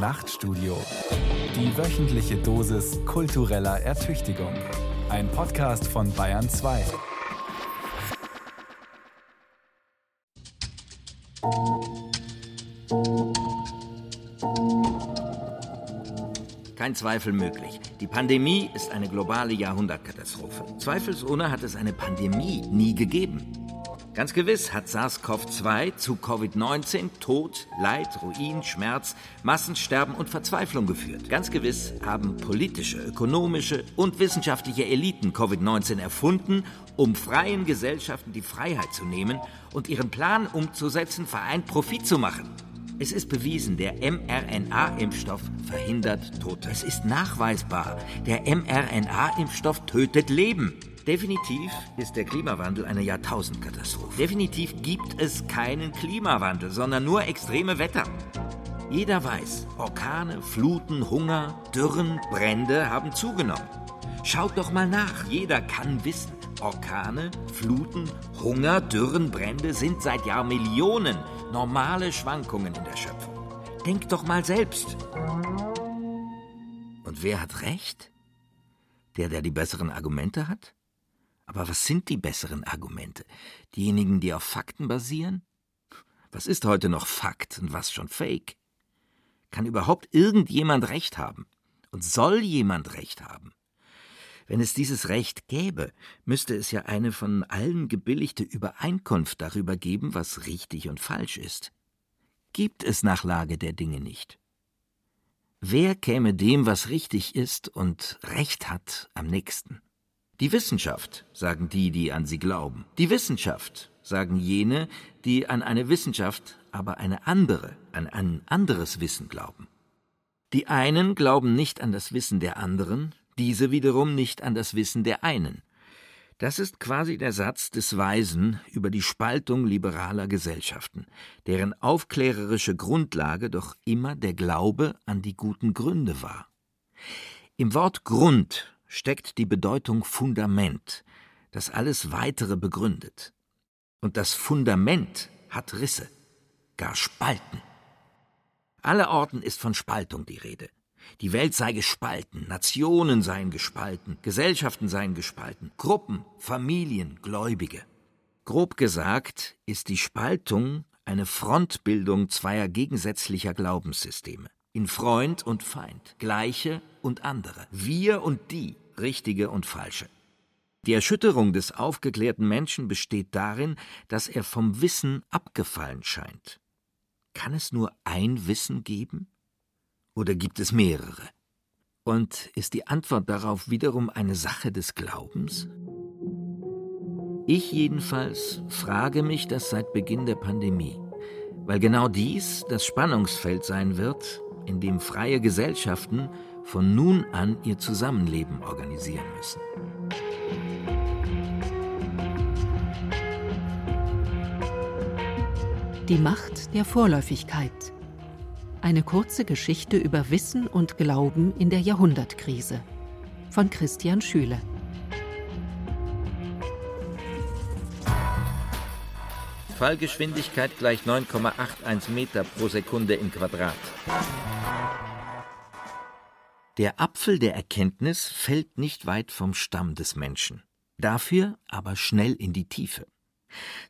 Nachtstudio. Die wöchentliche Dosis kultureller Ertüchtigung. Ein Podcast von Bayern 2. Kein Zweifel möglich. Die Pandemie ist eine globale Jahrhundertkatastrophe. Zweifelsohne hat es eine Pandemie nie gegeben. Ganz gewiss hat SARS-CoV-2 zu Covid-19 Tod, Leid, Ruin, Schmerz, Massensterben und Verzweiflung geführt. Ganz gewiss haben politische, ökonomische und wissenschaftliche Eliten Covid-19 erfunden, um freien Gesellschaften die Freiheit zu nehmen und ihren Plan umzusetzen, vereint Profit zu machen. Es ist bewiesen, der mRNA-Impfstoff verhindert Tote. Es ist nachweisbar, der mRNA-Impfstoff tötet Leben. Definitiv ist der Klimawandel eine Jahrtausendkatastrophe. Definitiv gibt es keinen Klimawandel, sondern nur extreme Wetter. Jeder weiß, Orkane, Fluten, Hunger, Dürren, Brände haben zugenommen. Schaut doch mal nach, jeder kann wissen. Orkane, Fluten, Hunger, Dürren, Brände sind seit Jahrmillionen normale Schwankungen in der Schöpfung. Denkt doch mal selbst. Und wer hat recht? Der, der die besseren Argumente hat? Aber was sind die besseren Argumente? Diejenigen, die auf Fakten basieren? Was ist heute noch Fakt und was schon Fake? Kann überhaupt irgendjemand Recht haben? Und soll jemand Recht haben? Wenn es dieses Recht gäbe, müsste es ja eine von allen gebilligte Übereinkunft darüber geben, was richtig und falsch ist. Gibt es nach Lage der Dinge nicht. Wer käme dem, was richtig ist und Recht hat, am nächsten? Die Wissenschaft, sagen die, die an sie glauben. Die Wissenschaft, sagen jene, die an eine Wissenschaft, aber eine andere, an ein anderes Wissen glauben. Die einen glauben nicht an das Wissen der anderen, diese wiederum nicht an das Wissen der einen. Das ist quasi der Satz des Weisen über die Spaltung liberaler Gesellschaften, deren aufklärerische Grundlage doch immer der Glaube an die guten Gründe war. Im Wort Grund steckt die Bedeutung Fundament, das alles weitere begründet. Und das Fundament hat Risse, gar Spalten. Allerorten ist von Spaltung die Rede. Die Welt sei gespalten, Nationen seien gespalten, Gesellschaften seien gespalten, Gruppen, Familien, Gläubige. Grob gesagt ist die Spaltung eine Frontbildung zweier gegensätzlicher Glaubenssysteme. In Freund und Feind, Gleiche und andere, wir und die, Richtige und Falsche. Die Erschütterung des aufgeklärten Menschen besteht darin, dass er vom Wissen abgefallen scheint. Kann es nur ein Wissen geben? Oder gibt es mehrere? Und ist die Antwort darauf wiederum eine Sache des Glaubens? Ich jedenfalls frage mich das seit Beginn der Pandemie, weil genau dies das Spannungsfeld sein wird, in dem freie Gesellschaften von nun an ihr Zusammenleben organisieren müssen. Die Macht der Vorläufigkeit. Eine kurze Geschichte über Wissen und Glauben in der Jahrhundertkrise von Christian Schüle. Fallgeschwindigkeit gleich 9,81 Meter pro Sekunde im Quadrat. Der Apfel der Erkenntnis fällt nicht weit vom Stamm des Menschen, dafür aber schnell in die Tiefe.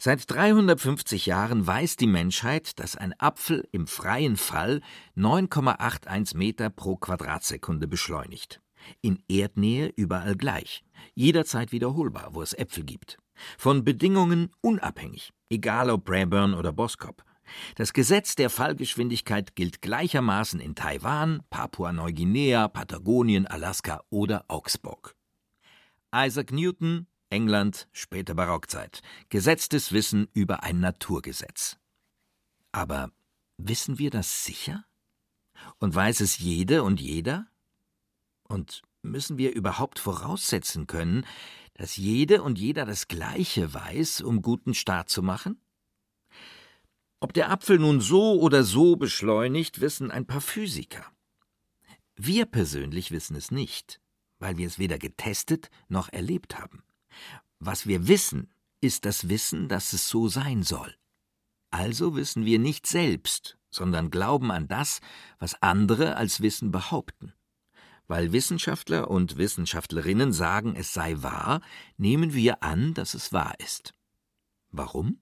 Seit 350 Jahren weiß die Menschheit, dass ein Apfel im freien Fall 9,81 Meter pro Quadratsekunde beschleunigt. In Erdnähe überall gleich, jederzeit wiederholbar, wo es Äpfel gibt. Von Bedingungen unabhängig, egal ob Braeburn oder Boskop. Das Gesetz der Fallgeschwindigkeit gilt gleichermaßen in Taiwan, Papua-Neuguinea, Patagonien, Alaska oder Augsburg. Isaac Newton, England, späte Barockzeit. Gesetztes Wissen über ein Naturgesetz. Aber wissen wir das sicher? Und weiß es jede und jeder? Und müssen wir überhaupt voraussetzen können, dass jede und jeder das Gleiche weiß, um guten Start zu machen? Ob der Apfel nun so oder so beschleunigt, wissen ein paar Physiker. Wir persönlich wissen es nicht, weil wir es weder getestet noch erlebt haben. Was wir wissen, ist das Wissen, dass es so sein soll. Also wissen wir nicht selbst, sondern glauben an das, was andere als Wissen behaupten. Weil Wissenschaftler und Wissenschaftlerinnen sagen, es sei wahr, nehmen wir an, dass es wahr ist. Warum?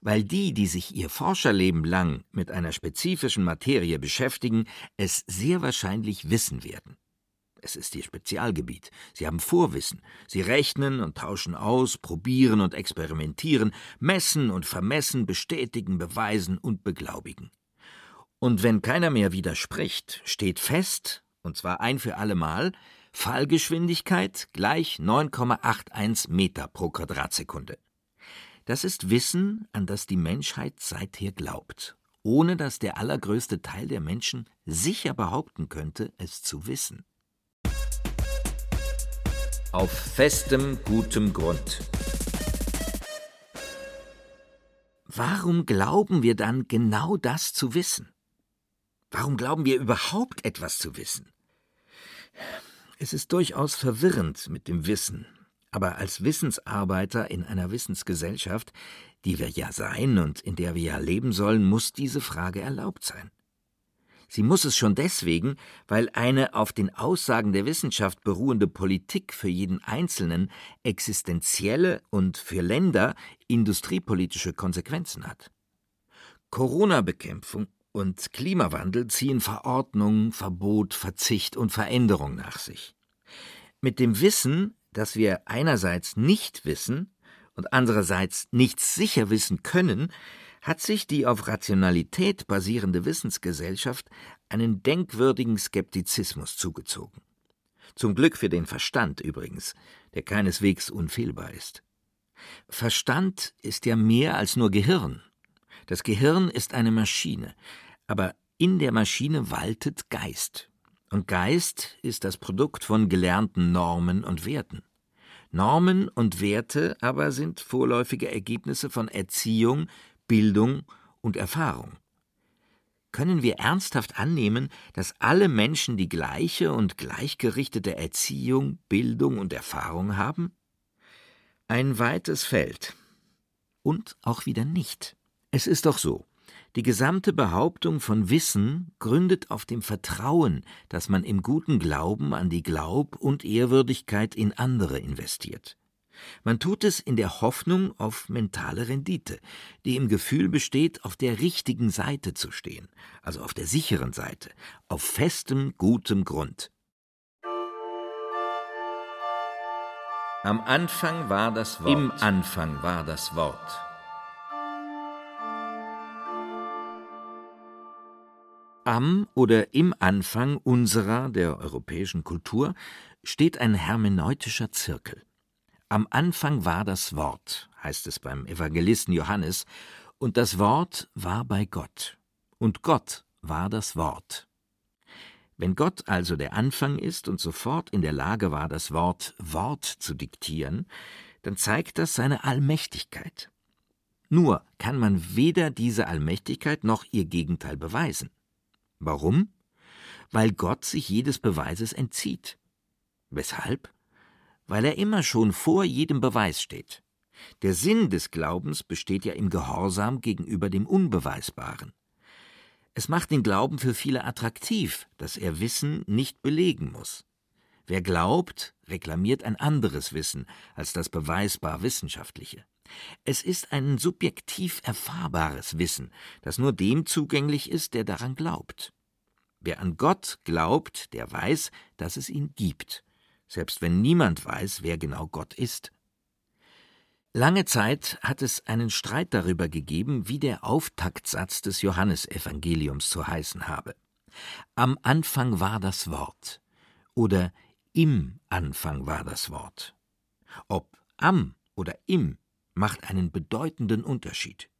Weil die, die sich ihr Forscherleben lang mit einer spezifischen Materie beschäftigen, es sehr wahrscheinlich wissen werden. Es ist ihr Spezialgebiet. Sie haben Vorwissen. Sie rechnen und tauschen aus, probieren und experimentieren, messen und vermessen, bestätigen, beweisen und beglaubigen. Und wenn keiner mehr widerspricht, steht fest, und zwar ein für allemal, Fallgeschwindigkeit gleich 9,81 Meter pro Quadratsekunde. Das ist Wissen, an das die Menschheit seither glaubt, ohne dass der allergrößte Teil der Menschen sicher behaupten könnte, es zu wissen. Auf festem, gutem Grund. Warum glauben wir dann genau das zu wissen? Warum glauben wir überhaupt etwas zu wissen? Es ist durchaus verwirrend mit dem Wissen, aber als Wissensarbeiter in einer Wissensgesellschaft, die wir ja sein und in der wir ja leben sollen, muss diese Frage erlaubt sein. Sie muss es schon deswegen, weil eine auf den Aussagen der Wissenschaft beruhende Politik für jeden Einzelnen existenzielle und für Länder industriepolitische Konsequenzen hat. Corona-Bekämpfung und Klimawandel ziehen Verordnung, Verbot, Verzicht und Veränderung nach sich. Mit dem Wissen, dass wir einerseits nicht wissen und andererseits nichts sicher wissen können, hat sich die auf Rationalität basierende Wissensgesellschaft einen denkwürdigen Skeptizismus zugezogen. Zum Glück für den Verstand übrigens, der keineswegs unfehlbar ist. Verstand ist ja mehr als nur Gehirn. Das Gehirn ist eine Maschine, aber in der Maschine waltet Geist. Und Geist ist das Produkt von gelernten Normen und Werten. Normen und Werte aber sind vorläufige Ergebnisse von Erziehung, Bildung und Erfahrung. Können wir ernsthaft annehmen, dass alle Menschen die gleiche und gleichgerichtete Erziehung, Bildung und Erfahrung haben? Ein weites Feld. Und auch wieder nicht. Es ist doch so. Die gesamte Behauptung von Wissen gründet auf dem Vertrauen, das man im guten Glauben an die Glaub und Ehrwürdigkeit in andere investiert. Man tut es in der Hoffnung auf mentale Rendite, die im Gefühl besteht, auf der richtigen Seite zu stehen, also auf der sicheren Seite, auf festem, gutem Grund. Am Anfang war das Wort. Im Anfang war das Wort. Am oder im Anfang unserer, der europäischen Kultur, steht ein hermeneutischer Zirkel. Am Anfang war das Wort, heißt es beim Evangelisten Johannes, und das Wort war bei Gott, und Gott war das Wort. Wenn Gott also der Anfang ist und sofort in der Lage war, das Wort Wort zu diktieren, dann zeigt das seine Allmächtigkeit. Nur kann man weder diese Allmächtigkeit noch ihr Gegenteil beweisen. Warum? Weil Gott sich jedes Beweises entzieht. Weshalb? Weil er immer schon vor jedem Beweis steht. Der Sinn des Glaubens besteht ja im Gehorsam gegenüber dem Unbeweisbaren. Es macht den Glauben für viele attraktiv, dass er Wissen nicht belegen muss. Wer glaubt, reklamiert ein anderes Wissen als das beweisbar wissenschaftliche. Es ist ein subjektiv erfahrbares Wissen, das nur dem zugänglich ist, der daran glaubt. Wer an Gott glaubt, der weiß, dass es ihn gibt, selbst wenn niemand weiß, wer genau Gott ist. Lange Zeit hat es einen Streit darüber gegeben, wie der Auftaktsatz des Johannesevangeliums zu heißen habe. Am Anfang war das Wort oder im Anfang war das Wort. Ob am oder im macht einen bedeutenden Unterschied.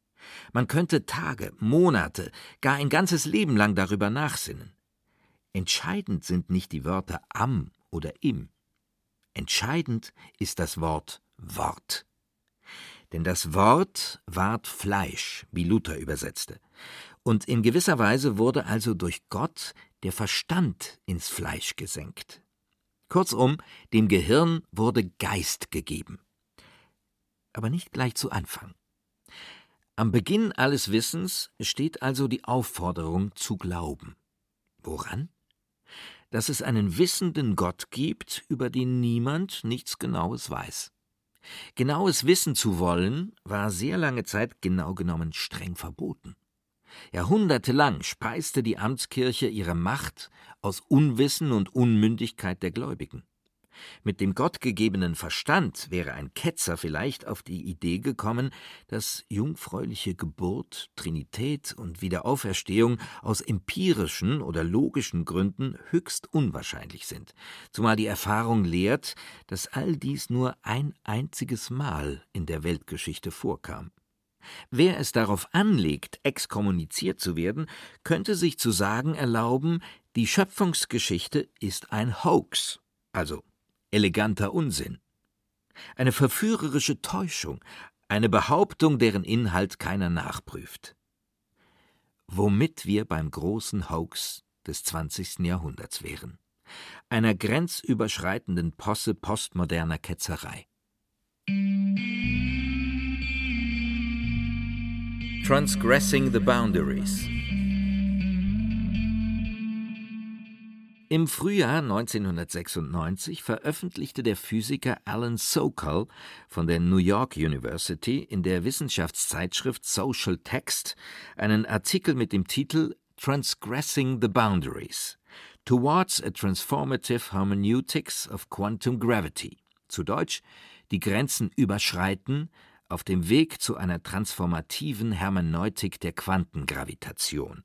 Man könnte Tage, Monate, gar ein ganzes Leben lang darüber nachsinnen. Entscheidend sind nicht die Wörter am oder im. Entscheidend ist das Wort Wort. Denn das Wort ward Fleisch, wie Luther übersetzte. Und in gewisser Weise wurde also durch Gott der Verstand ins Fleisch gesenkt. Kurzum, dem Gehirn wurde Geist gegeben aber nicht gleich zu Anfang. Am Beginn alles Wissens steht also die Aufforderung zu glauben. Woran? Dass es einen wissenden Gott gibt, über den niemand nichts Genaues weiß. Genaues wissen zu wollen, war sehr lange Zeit genau genommen streng verboten. Jahrhundertelang speiste die Amtskirche ihre Macht aus Unwissen und Unmündigkeit der Gläubigen. Mit dem gottgegebenen Verstand wäre ein Ketzer vielleicht auf die Idee gekommen, dass jungfräuliche Geburt, Trinität und Wiederauferstehung aus empirischen oder logischen Gründen höchst unwahrscheinlich sind, zumal die Erfahrung lehrt, dass all dies nur ein einziges Mal in der Weltgeschichte vorkam. Wer es darauf anlegt, exkommuniziert zu werden, könnte sich zu sagen erlauben, die Schöpfungsgeschichte ist ein Hoax, also eleganter Unsinn. Eine verführerische Täuschung, eine Behauptung, deren Inhalt keiner nachprüft. Womit wir beim großen Hoax des 20. Jahrhunderts wären. Einer grenzüberschreitenden Posse postmoderner Ketzerei. Transgressing the Boundaries Im Frühjahr 1996 veröffentlichte der Physiker Alan Sokal von der New York University in der Wissenschaftszeitschrift Social Text einen Artikel mit dem Titel Transgressing the Boundaries Towards a Transformative Hermeneutics of Quantum Gravity. Zu Deutsch Die Grenzen überschreiten auf dem Weg zu einer transformativen Hermeneutik der Quantengravitation.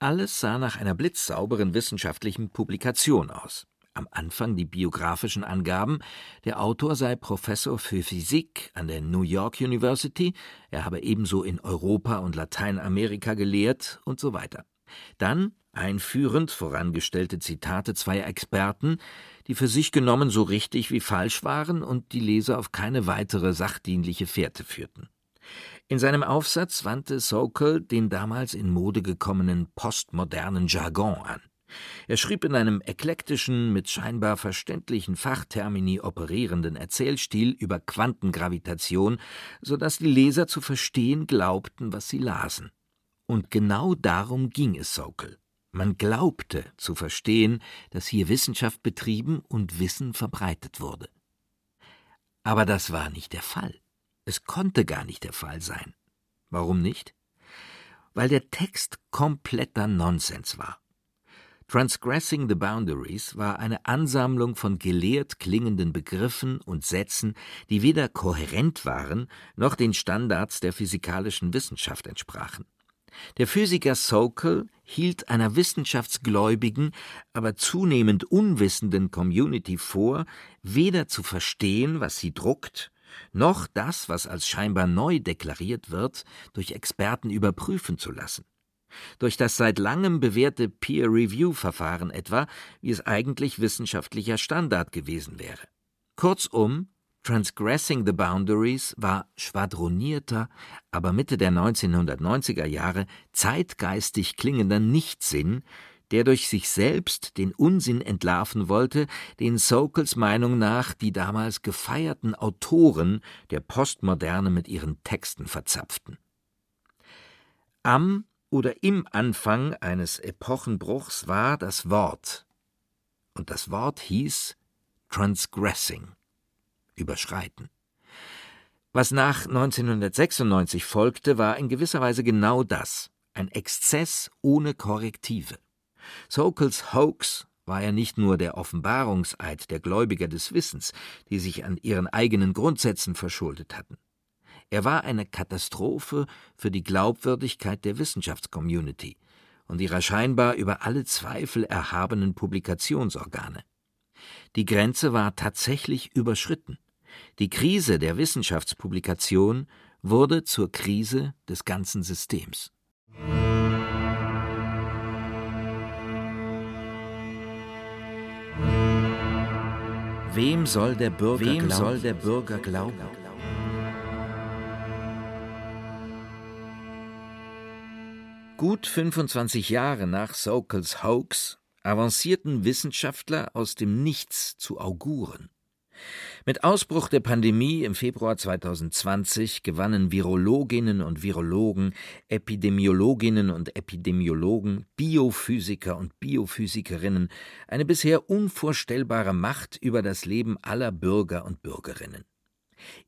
Alles sah nach einer blitzsauberen wissenschaftlichen Publikation aus. Am Anfang die biografischen Angaben, der Autor sei Professor für Physik an der New York University, er habe ebenso in Europa und Lateinamerika gelehrt und so weiter. Dann einführend vorangestellte Zitate zweier Experten, die für sich genommen so richtig wie falsch waren und die Leser auf keine weitere sachdienliche Fährte führten. In seinem Aufsatz wandte Sokol den damals in Mode gekommenen postmodernen Jargon an. Er schrieb in einem eklektischen, mit scheinbar verständlichen Fachtermini operierenden Erzählstil über Quantengravitation, so dass die Leser zu verstehen glaubten, was sie lasen. Und genau darum ging es Sokol. Man glaubte zu verstehen, dass hier Wissenschaft betrieben und Wissen verbreitet wurde. Aber das war nicht der Fall. Es konnte gar nicht der Fall sein. Warum nicht? Weil der Text kompletter Nonsens war. Transgressing the Boundaries war eine Ansammlung von gelehrt klingenden Begriffen und Sätzen, die weder kohärent waren noch den Standards der physikalischen Wissenschaft entsprachen. Der Physiker Sokal hielt einer wissenschaftsgläubigen, aber zunehmend unwissenden Community vor, weder zu verstehen, was sie druckt, noch das, was als scheinbar neu deklariert wird, durch Experten überprüfen zu lassen. Durch das seit langem bewährte Peer-Review-Verfahren etwa, wie es eigentlich wissenschaftlicher Standard gewesen wäre. Kurzum, Transgressing the Boundaries war schwadronierter, aber Mitte der 1990er Jahre zeitgeistig klingender Nichtsinn, der durch sich selbst den Unsinn entlarven wollte, den Sokals Meinung nach die damals gefeierten Autoren der Postmoderne mit ihren Texten verzapften. Am oder im Anfang eines Epochenbruchs war das Wort, und das Wort hieß Transgressing, überschreiten. Was nach 1996 folgte, war in gewisser Weise genau das, ein Exzess ohne Korrektive. Sokals Hoax war ja nicht nur der Offenbarungseid der Gläubiger des Wissens, die sich an ihren eigenen Grundsätzen verschuldet hatten. Er war eine Katastrophe für die Glaubwürdigkeit der Wissenschaftscommunity und ihrer scheinbar über alle Zweifel erhabenen Publikationsorgane. Die Grenze war tatsächlich überschritten. Die Krise der Wissenschaftspublikation wurde zur Krise des ganzen Systems. Wem soll der Bürger, Wem glauben? Soll der Bürger glauben? Gut 25 Jahre nach Sokals Hoax avancierten Wissenschaftler aus dem Nichts zu Auguren. Mit Ausbruch der Pandemie im Februar 2020 gewannen Virologinnen und Virologen, Epidemiologinnen und Epidemiologen, Biophysiker und Biophysikerinnen eine bisher unvorstellbare Macht über das Leben aller Bürger und Bürgerinnen.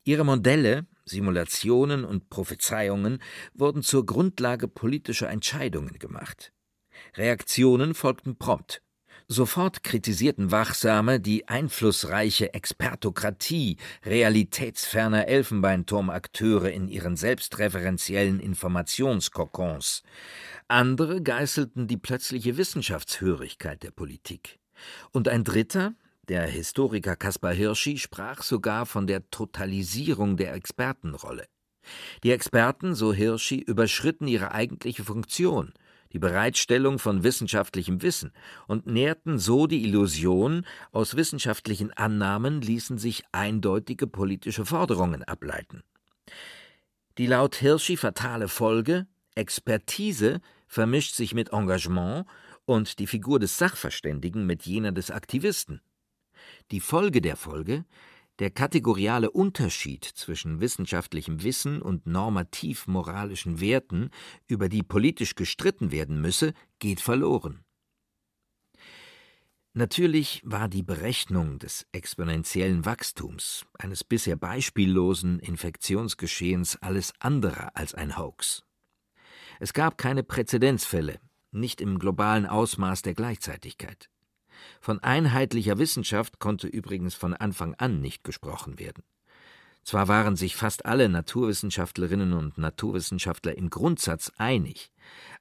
Ihre Modelle, Simulationen und Prophezeiungen wurden zur Grundlage politischer Entscheidungen gemacht. Reaktionen folgten prompt. Sofort kritisierten Wachsame die einflussreiche Expertokratie realitätsferner Elfenbeinturmakteure in ihren selbstreferenziellen Informationskokons. Andere geißelten die plötzliche Wissenschaftshörigkeit der Politik. Und ein dritter, der Historiker Kaspar Hirschi, sprach sogar von der Totalisierung der Expertenrolle. Die Experten, so Hirschi, überschritten ihre eigentliche Funktion – die Bereitstellung von wissenschaftlichem Wissen und nährten so die Illusion, aus wissenschaftlichen Annahmen ließen sich eindeutige politische Forderungen ableiten. Die laut Hirschi fatale Folge Expertise vermischt sich mit Engagement und die Figur des Sachverständigen mit jener des Aktivisten. Die Folge der Folge der kategoriale Unterschied zwischen wissenschaftlichem Wissen und normativ-moralischen Werten, über die politisch gestritten werden müsse, geht verloren. Natürlich war die Berechnung des exponentiellen Wachstums eines bisher beispiellosen Infektionsgeschehens alles andere als ein Hoax. Es gab keine Präzedenzfälle, nicht im globalen Ausmaß der Gleichzeitigkeit. Von einheitlicher Wissenschaft konnte übrigens von Anfang an nicht gesprochen werden. Zwar waren sich fast alle Naturwissenschaftlerinnen und Naturwissenschaftler im Grundsatz einig,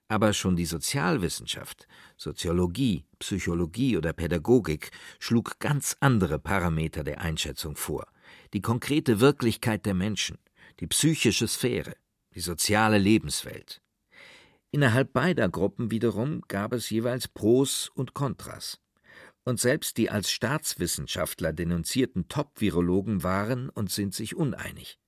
aber schon die Sozialwissenschaft, Soziologie, Psychologie oder Pädagogik schlug ganz andere Parameter der Einschätzung vor. Die konkrete Wirklichkeit der Menschen, die psychische Sphäre, die soziale Lebenswelt. Innerhalb beider Gruppen wiederum gab es jeweils Pros und Kontras und selbst die als Staatswissenschaftler denunzierten Top-Virologen waren und sind sich uneinig.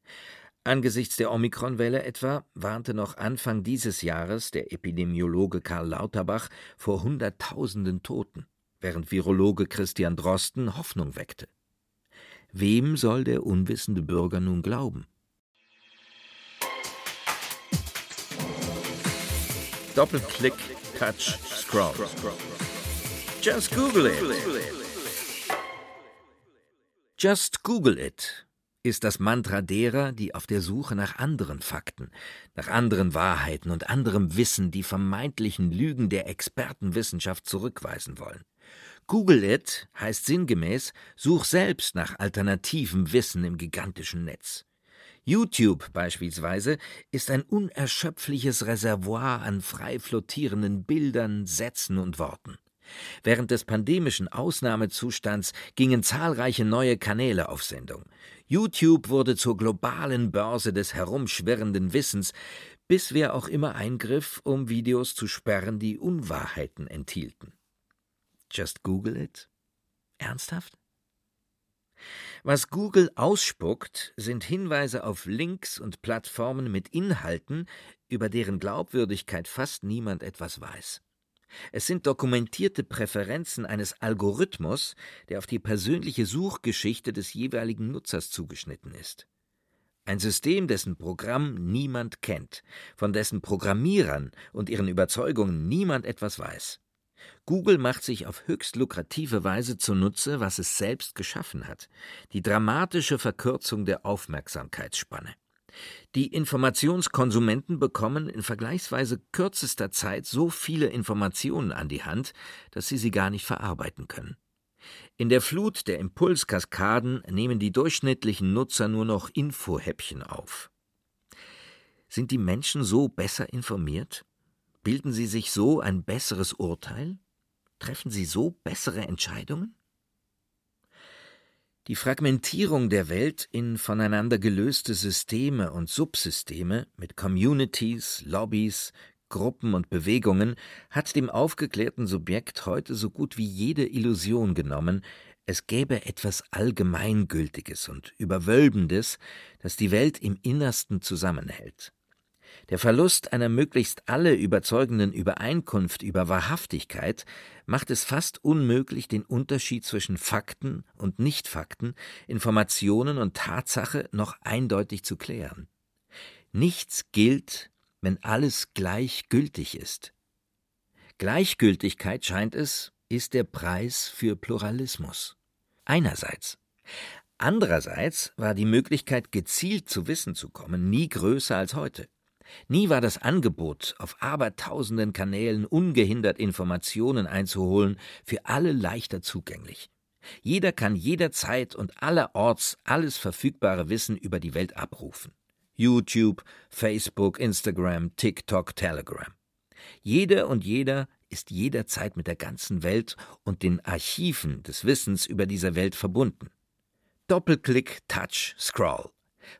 Angesichts der Omikronwelle etwa warnte noch Anfang dieses Jahres der Epidemiologe Karl Lauterbach vor Hunderttausenden Toten, während Virologe Christian Drosten Hoffnung weckte. Wem soll der unwissende Bürger nun glauben? Doppelklick, Touch, Scroll. Just Google it. Just Google it ist das Mantra derer, die auf der Suche nach anderen Fakten, nach anderen Wahrheiten und anderem Wissen die vermeintlichen Lügen der Expertenwissenschaft zurückweisen wollen. Google it heißt sinngemäß, such selbst nach alternativem Wissen im gigantischen Netz. YouTube beispielsweise ist ein unerschöpfliches Reservoir an frei flottierenden Bildern, Sätzen und Worten. Während des pandemischen Ausnahmezustands gingen zahlreiche neue Kanäle auf Sendung. YouTube wurde zur globalen Börse des herumschwirrenden Wissens, bis wer auch immer eingriff, um Videos zu sperren, die Unwahrheiten enthielten. Just Google it? Ernsthaft? Was Google ausspuckt, sind Hinweise auf Links und Plattformen mit Inhalten, über deren Glaubwürdigkeit fast niemand etwas weiß. Es sind dokumentierte Präferenzen eines Algorithmus, der auf die persönliche Suchgeschichte des jeweiligen Nutzers zugeschnitten ist. Ein System, dessen Programm niemand kennt, von dessen Programmierern und ihren Überzeugungen niemand etwas weiß. Google macht sich auf höchst lukrative Weise zunutze, was es selbst geschaffen hat, die dramatische Verkürzung der Aufmerksamkeitsspanne. Die Informationskonsumenten bekommen in vergleichsweise kürzester Zeit so viele Informationen an die Hand, dass sie sie gar nicht verarbeiten können. In der Flut der Impulskaskaden nehmen die durchschnittlichen Nutzer nur noch Infohäppchen auf. Sind die Menschen so besser informiert? Bilden sie sich so ein besseres Urteil? Treffen sie so bessere Entscheidungen? Die Fragmentierung der Welt in voneinander gelöste Systeme und Subsysteme mit Communities, Lobbys, Gruppen und Bewegungen hat dem aufgeklärten Subjekt heute so gut wie jede Illusion genommen, es gäbe etwas Allgemeingültiges und Überwölbendes, das die Welt im Innersten zusammenhält. Der Verlust einer möglichst alle überzeugenden Übereinkunft über Wahrhaftigkeit macht es fast unmöglich, den Unterschied zwischen Fakten und Nichtfakten, Informationen und Tatsache noch eindeutig zu klären. Nichts gilt, wenn alles gleichgültig ist. Gleichgültigkeit, scheint es, ist der Preis für Pluralismus. Einerseits. Andererseits war die Möglichkeit, gezielt zu Wissen zu kommen, nie größer als heute. Nie war das Angebot, auf abertausenden Kanälen ungehindert Informationen einzuholen, für alle leichter zugänglich. Jeder kann jederzeit und allerorts alles verfügbare Wissen über die Welt abrufen. YouTube, Facebook, Instagram, TikTok, Telegram. Jede und jeder ist jederzeit mit der ganzen Welt und den Archiven des Wissens über diese Welt verbunden. Doppelklick, Touch, Scroll.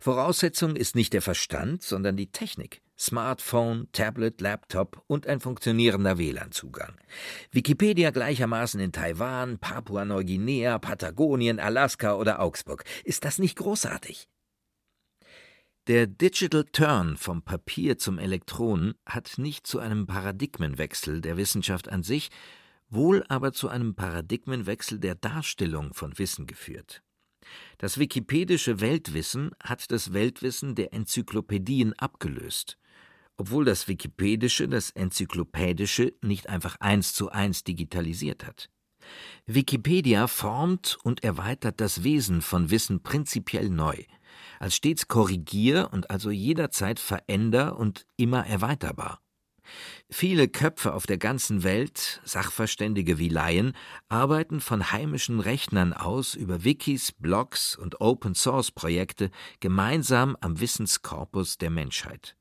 Voraussetzung ist nicht der Verstand, sondern die Technik. Smartphone, Tablet, Laptop und ein funktionierender WLAN-Zugang. Wikipedia gleichermaßen in Taiwan, Papua-Neuguinea, Patagonien, Alaska oder Augsburg. Ist das nicht großartig? Der Digital Turn vom Papier zum Elektron hat nicht zu einem Paradigmenwechsel der Wissenschaft an sich, wohl aber zu einem Paradigmenwechsel der Darstellung von Wissen geführt. Das wikipedische Weltwissen hat das Weltwissen der Enzyklopädien abgelöst, obwohl das Wikipedische das Enzyklopädische nicht einfach eins zu eins digitalisiert hat. Wikipedia formt und erweitert das Wesen von Wissen prinzipiell neu – als stets korrigier und also jederzeit veränder und immer erweiterbar. Viele Köpfe auf der ganzen Welt, Sachverständige wie Laien, arbeiten von heimischen Rechnern aus über Wikis, Blogs und Open-Source-Projekte gemeinsam am Wissenskorpus der Menschheit.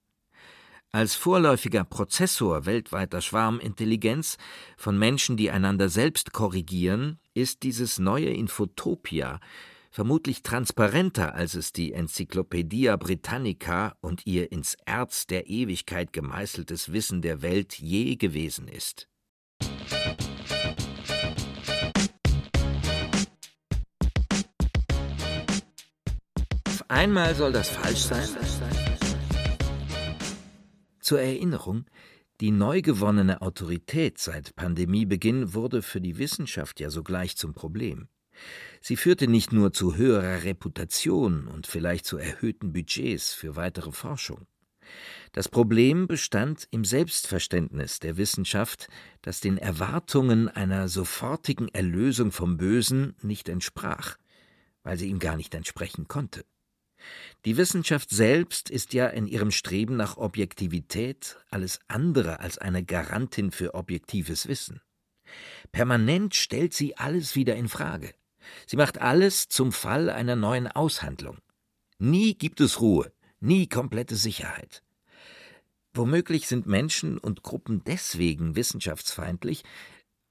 Als vorläufiger Prozessor weltweiter Schwarmintelligenz von Menschen, die einander selbst korrigieren, ist dieses neue Infotopia vermutlich transparenter, als es die Enzyklopädia Britannica und ihr ins Erz der Ewigkeit gemeißeltes Wissen der Welt je gewesen ist. Auf einmal soll das falsch sein? Zur Erinnerung, die neu gewonnene Autorität seit Pandemiebeginn wurde für die Wissenschaft ja sogleich zum Problem. Sie führte nicht nur zu höherer Reputation und vielleicht zu erhöhten Budgets für weitere Forschung. Das Problem bestand im Selbstverständnis der Wissenschaft, das den Erwartungen einer sofortigen Erlösung vom Bösen nicht entsprach, weil sie ihm gar nicht entsprechen konnte. Die Wissenschaft selbst ist ja in ihrem Streben nach Objektivität alles andere als eine Garantin für objektives Wissen. Permanent stellt sie alles wieder in Frage. Sie macht alles zum Fall einer neuen Aushandlung. Nie gibt es Ruhe, nie komplette Sicherheit. Womöglich sind Menschen und Gruppen deswegen wissenschaftsfeindlich,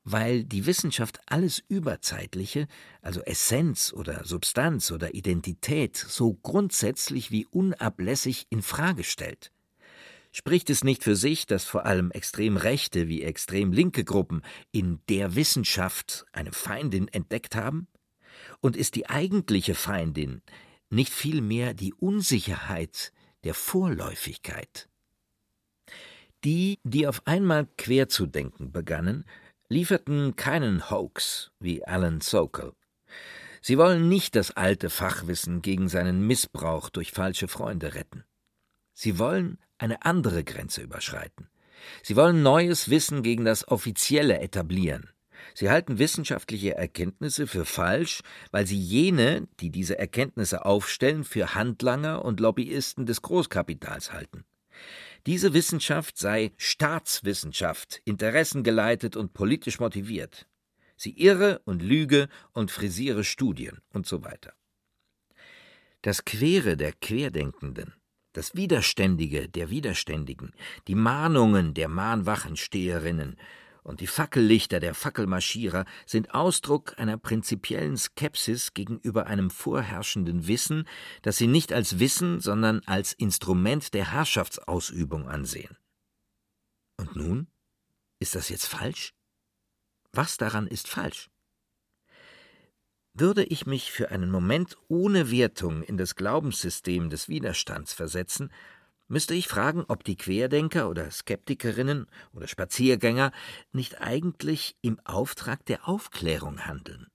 weil die Wissenschaft alles Überzeitliche, also Essenz oder Substanz oder Identität, so grundsätzlich wie unablässig in Frage stellt. Spricht es nicht für sich, dass vor allem extrem rechte wie extrem linke Gruppen in der Wissenschaft eine Feindin entdeckt haben? Und ist die eigentliche Feindin nicht vielmehr die Unsicherheit der Vorläufigkeit? Die, die auf einmal quer zu denken begannen, lieferten keinen Hoax wie Alan Sokol. Sie wollen nicht das alte Fachwissen gegen seinen Missbrauch durch falsche Freunde retten. Sie wollen eine andere Grenze überschreiten. Sie wollen neues Wissen gegen das Offizielle etablieren. Sie halten wissenschaftliche Erkenntnisse für falsch, weil sie jene, die diese Erkenntnisse aufstellen, für Handlanger und Lobbyisten des Großkapitals halten. Diese Wissenschaft sei Staatswissenschaft, interessengeleitet und politisch motiviert. Sie irre und lüge und frisiere Studien und so weiter. Das Quere der Querdenkenden, das Widerständige der Widerständigen, die Mahnungen der Mahnwachensteherinnen, und die Fackellichter der Fackelmarschierer sind Ausdruck einer prinzipiellen Skepsis gegenüber einem vorherrschenden Wissen, das sie nicht als Wissen, sondern als Instrument der Herrschaftsausübung ansehen. Und nun? Ist das jetzt falsch? Was daran ist falsch? Würde ich mich für einen Moment ohne Wertung in das Glaubenssystem des Widerstands versetzen, müsste ich fragen, ob die Querdenker oder Skeptikerinnen oder Spaziergänger nicht eigentlich im Auftrag der Aufklärung handeln.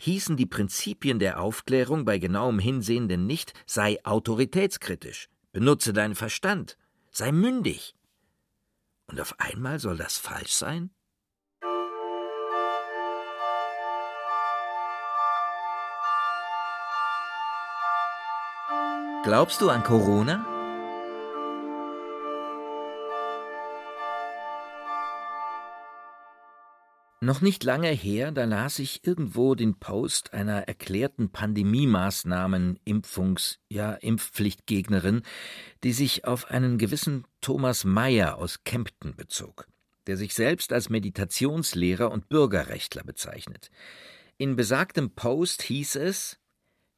Hießen die Prinzipien der Aufklärung bei genauem Hinsehen denn nicht, sei autoritätskritisch, benutze deinen Verstand, sei mündig. Und auf einmal soll das falsch sein? Glaubst du an Corona? Noch nicht lange her, da las ich irgendwo den Post einer erklärten Pandemiemaßnahmen Impfungs, ja Impfpflichtgegnerin, die sich auf einen gewissen Thomas Mayer aus Kempten bezog, der sich selbst als Meditationslehrer und Bürgerrechtler bezeichnet. In besagtem Post hieß es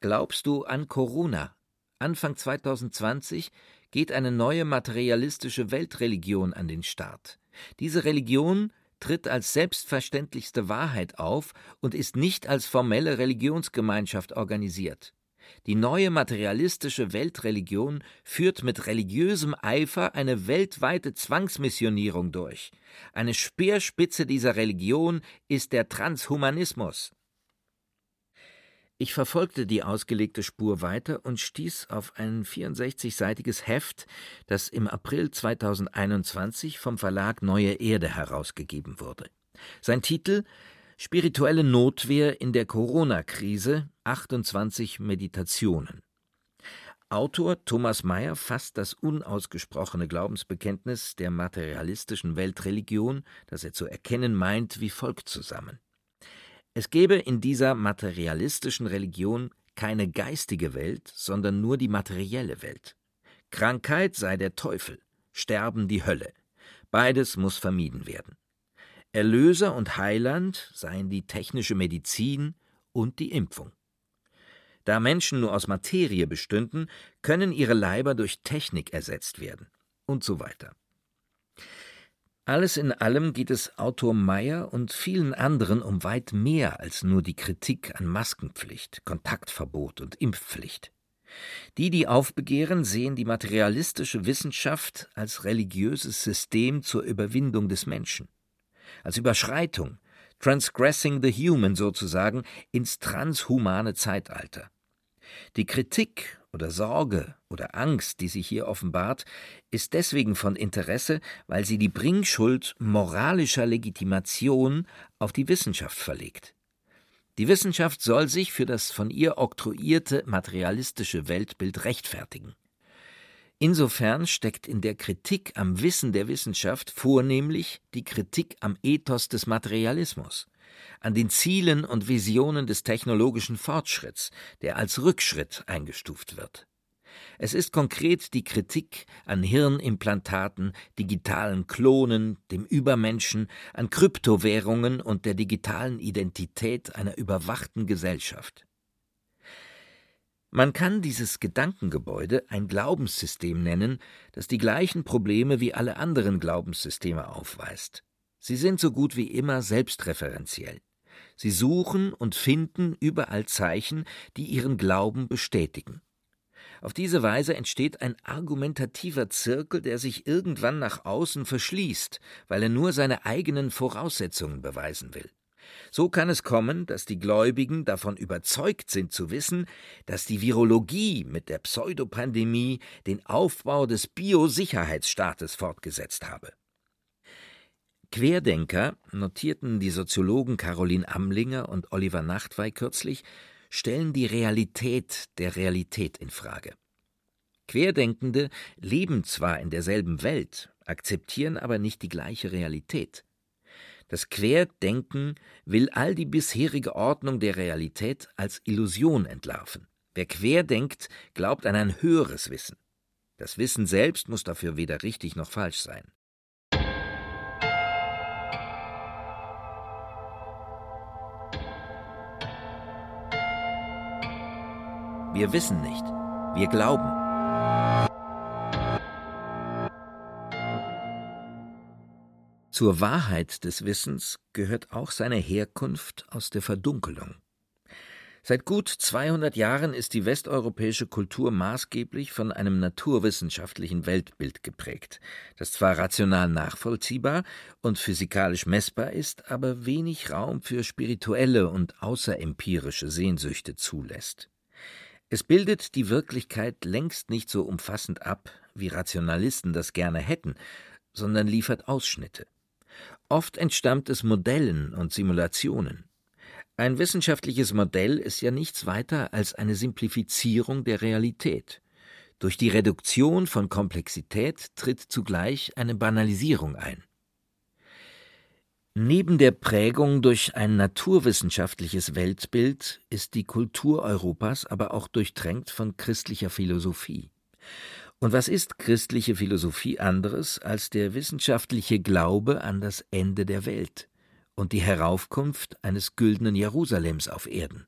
Glaubst du an Corona? Anfang 2020 geht eine neue materialistische Weltreligion an den Start. Diese Religion tritt als selbstverständlichste Wahrheit auf und ist nicht als formelle Religionsgemeinschaft organisiert. Die neue materialistische Weltreligion führt mit religiösem Eifer eine weltweite Zwangsmissionierung durch. Eine Speerspitze dieser Religion ist der Transhumanismus. Ich verfolgte die ausgelegte Spur weiter und stieß auf ein 64-seitiges Heft, das im April 2021 vom Verlag Neue Erde herausgegeben wurde. Sein Titel Spirituelle Notwehr in der Corona-Krise 28 Meditationen. Autor Thomas Mayer fasst das unausgesprochene Glaubensbekenntnis der materialistischen Weltreligion, das er zu erkennen meint, wie folgt zusammen. Es gebe in dieser materialistischen Religion keine geistige Welt, sondern nur die materielle Welt. Krankheit sei der Teufel, Sterben die Hölle. Beides muss vermieden werden. Erlöser und Heiland seien die technische Medizin und die Impfung. Da Menschen nur aus Materie bestünden, können ihre Leiber durch Technik ersetzt werden und so weiter. Alles in allem geht es Autor Meyer und vielen anderen um weit mehr als nur die Kritik an Maskenpflicht, Kontaktverbot und Impfpflicht. Die, die aufbegehren, sehen die materialistische Wissenschaft als religiöses System zur Überwindung des Menschen, als Überschreitung, transgressing the human sozusagen, ins transhumane Zeitalter. Die Kritik oder Sorge oder Angst, die sich hier offenbart, ist deswegen von Interesse, weil sie die Bringschuld moralischer Legitimation auf die Wissenschaft verlegt. Die Wissenschaft soll sich für das von ihr oktroyierte materialistische Weltbild rechtfertigen. Insofern steckt in der Kritik am Wissen der Wissenschaft vornehmlich die Kritik am Ethos des Materialismus an den Zielen und Visionen des technologischen Fortschritts, der als Rückschritt eingestuft wird. Es ist konkret die Kritik an Hirnimplantaten, digitalen Klonen, dem Übermenschen, an Kryptowährungen und der digitalen Identität einer überwachten Gesellschaft. Man kann dieses Gedankengebäude ein Glaubenssystem nennen, das die gleichen Probleme wie alle anderen Glaubenssysteme aufweist. Sie sind so gut wie immer selbstreferenziell. Sie suchen und finden überall Zeichen, die ihren Glauben bestätigen. Auf diese Weise entsteht ein argumentativer Zirkel, der sich irgendwann nach außen verschließt, weil er nur seine eigenen Voraussetzungen beweisen will. So kann es kommen, dass die Gläubigen davon überzeugt sind zu wissen, dass die Virologie mit der Pseudopandemie den Aufbau des Biosicherheitsstaates fortgesetzt habe. Querdenker, notierten die Soziologen Caroline Amlinger und Oliver Nachtwey kürzlich, stellen die Realität der Realität in Frage. Querdenkende leben zwar in derselben Welt, akzeptieren aber nicht die gleiche Realität. Das Querdenken will all die bisherige Ordnung der Realität als Illusion entlarven. Wer querdenkt, glaubt an ein höheres Wissen. Das Wissen selbst muss dafür weder richtig noch falsch sein. Wir wissen nicht. Wir glauben. Zur Wahrheit des Wissens gehört auch seine Herkunft aus der Verdunkelung. Seit gut 200 Jahren ist die westeuropäische Kultur maßgeblich von einem naturwissenschaftlichen Weltbild geprägt, das zwar rational nachvollziehbar und physikalisch messbar ist, aber wenig Raum für spirituelle und außerempirische Sehnsüchte zulässt. Es bildet die Wirklichkeit längst nicht so umfassend ab, wie Rationalisten das gerne hätten, sondern liefert Ausschnitte. Oft entstammt es Modellen und Simulationen. Ein wissenschaftliches Modell ist ja nichts weiter als eine Simplifizierung der Realität. Durch die Reduktion von Komplexität tritt zugleich eine Banalisierung ein. Neben der Prägung durch ein naturwissenschaftliches Weltbild ist die Kultur Europas aber auch durchtränkt von christlicher Philosophie. Und was ist christliche Philosophie anderes als der wissenschaftliche Glaube an das Ende der Welt? und die Heraufkunft eines güldenen Jerusalems auf Erden.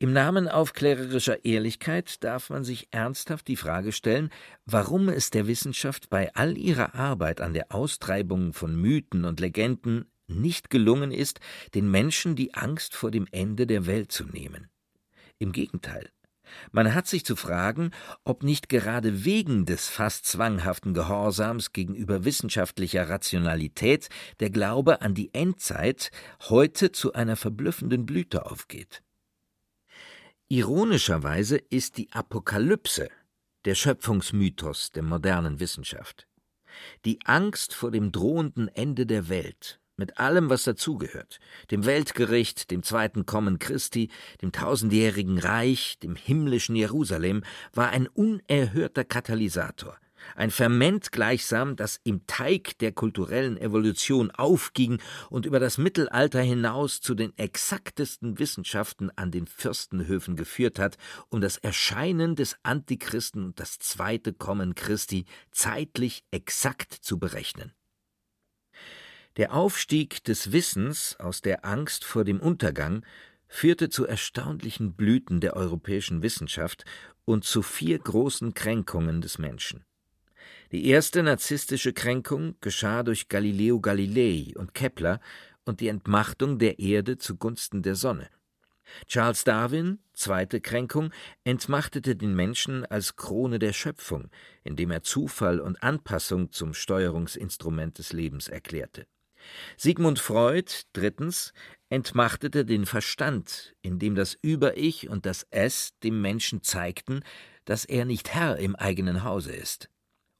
Im Namen aufklärerischer Ehrlichkeit darf man sich ernsthaft die Frage stellen, warum es der Wissenschaft bei all ihrer Arbeit an der Austreibung von Mythen und Legenden nicht gelungen ist, den Menschen die Angst vor dem Ende der Welt zu nehmen. Im Gegenteil, man hat sich zu fragen, ob nicht gerade wegen des fast zwanghaften Gehorsams gegenüber wissenschaftlicher Rationalität der Glaube an die Endzeit heute zu einer verblüffenden Blüte aufgeht. Ironischerweise ist die Apokalypse der Schöpfungsmythos der modernen Wissenschaft. Die Angst vor dem drohenden Ende der Welt mit allem, was dazugehört, dem Weltgericht, dem zweiten Kommen Christi, dem tausendjährigen Reich, dem himmlischen Jerusalem, war ein unerhörter Katalysator, ein Ferment gleichsam, das im Teig der kulturellen Evolution aufging und über das Mittelalter hinaus zu den exaktesten Wissenschaften an den Fürstenhöfen geführt hat, um das Erscheinen des Antichristen und das zweite Kommen Christi zeitlich exakt zu berechnen. Der Aufstieg des Wissens aus der Angst vor dem Untergang führte zu erstaunlichen Blüten der europäischen Wissenschaft und zu vier großen Kränkungen des Menschen. Die erste narzisstische Kränkung geschah durch Galileo Galilei und Kepler und die Entmachtung der Erde zugunsten der Sonne. Charles Darwin, zweite Kränkung, entmachtete den Menschen als Krone der Schöpfung, indem er Zufall und Anpassung zum Steuerungsinstrument des Lebens erklärte. Sigmund Freud drittens entmachtete den Verstand, indem das Über-Ich und das Es dem Menschen zeigten, dass er nicht Herr im eigenen Hause ist.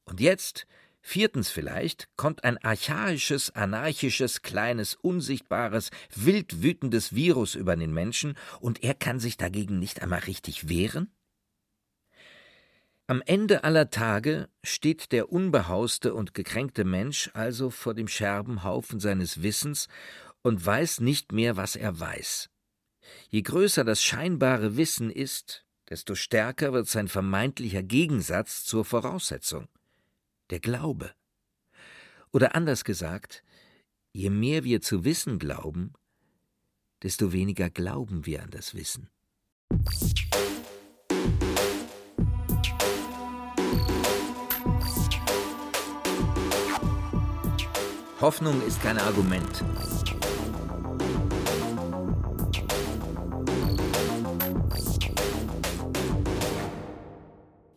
Und jetzt, viertens vielleicht, kommt ein archaisches, anarchisches, kleines, unsichtbares, wild wütendes Virus über den Menschen, und er kann sich dagegen nicht einmal richtig wehren? Am Ende aller Tage steht der unbehauste und gekränkte Mensch also vor dem Scherbenhaufen seines Wissens und weiß nicht mehr, was er weiß. Je größer das scheinbare Wissen ist, desto stärker wird sein vermeintlicher Gegensatz zur Voraussetzung, der Glaube. Oder anders gesagt, je mehr wir zu wissen glauben, desto weniger glauben wir an das Wissen. Hoffnung ist kein Argument.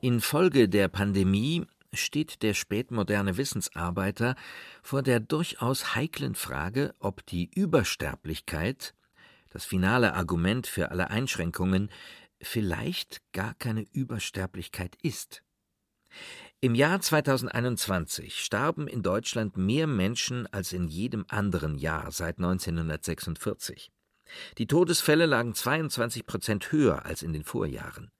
Infolge der Pandemie steht der spätmoderne Wissensarbeiter vor der durchaus heiklen Frage, ob die Übersterblichkeit, das finale Argument für alle Einschränkungen, vielleicht gar keine Übersterblichkeit ist. Im Jahr 2021 starben in Deutschland mehr Menschen als in jedem anderen Jahr seit 1946. Die Todesfälle lagen 22 Prozent höher als in den Vorjahren.